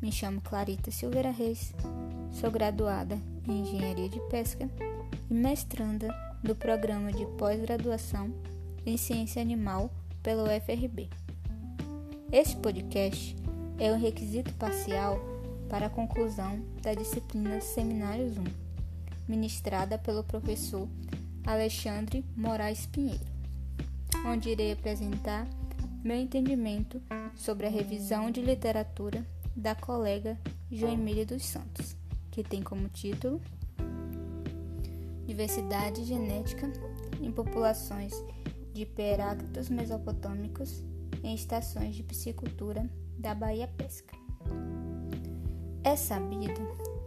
Me chamo Clarita Silveira Reis, sou graduada em Engenharia de Pesca e mestranda do programa de pós-graduação em Ciência Animal pelo UFRB. Este podcast é um requisito parcial para a conclusão da disciplina Seminários 1, ministrada pelo professor Alexandre Moraes Pinheiro, onde irei apresentar meu entendimento sobre a revisão de literatura da colega Joemília dos Santos, que tem como título Diversidade genética em populações de hiperactos mesopotâmicos em estações de piscicultura da Bahia Pesca. É sabido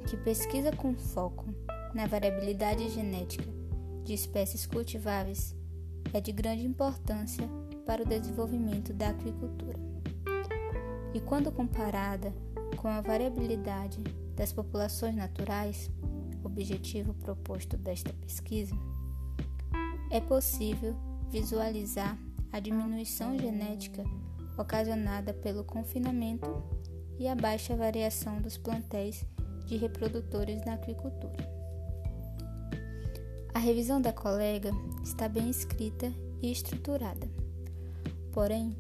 que pesquisa com foco na variabilidade genética de espécies cultiváveis é de grande importância para o desenvolvimento da agricultura. E quando comparada com a variabilidade das populações naturais, objetivo proposto desta pesquisa, é possível visualizar a diminuição genética ocasionada pelo confinamento e a baixa variação dos plantéis de reprodutores na agricultura. A revisão da colega está bem escrita e estruturada. Porém,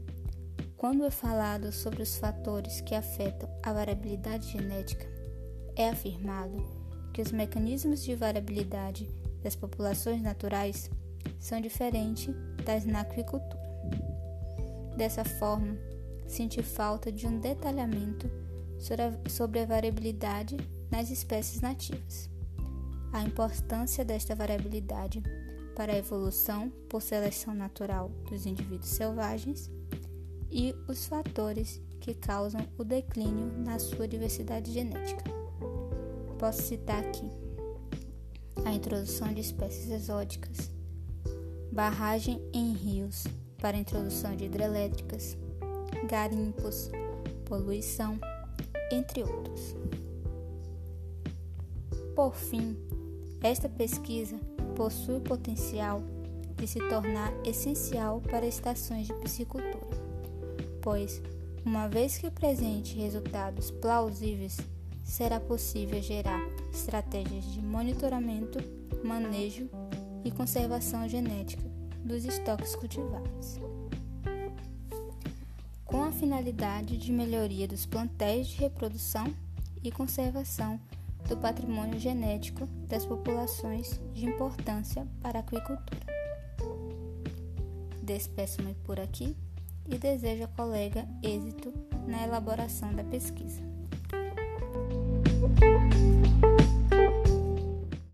quando é falado sobre os fatores que afetam a variabilidade genética, é afirmado que os mecanismos de variabilidade das populações naturais são diferentes das na aquicultura. Dessa forma, senti falta de um detalhamento sobre a variabilidade nas espécies nativas. A importância desta variabilidade para a evolução por seleção natural dos indivíduos selvagens e os fatores que causam o declínio na sua diversidade genética. Posso citar aqui a introdução de espécies exóticas, barragem em rios para introdução de hidrelétricas, garimpos, poluição, entre outros. Por fim, esta pesquisa possui potencial de se tornar essencial para estações de piscicultura, pois, uma vez que apresente resultados plausíveis, será possível gerar estratégias de monitoramento, manejo e conservação genética dos estoques cultivados. Com a finalidade de melhoria dos plantéis de reprodução e conservação do patrimônio genético das populações de importância para a aquicultura. Despeço-me por aqui e desejo ao colega êxito na elaboração da pesquisa.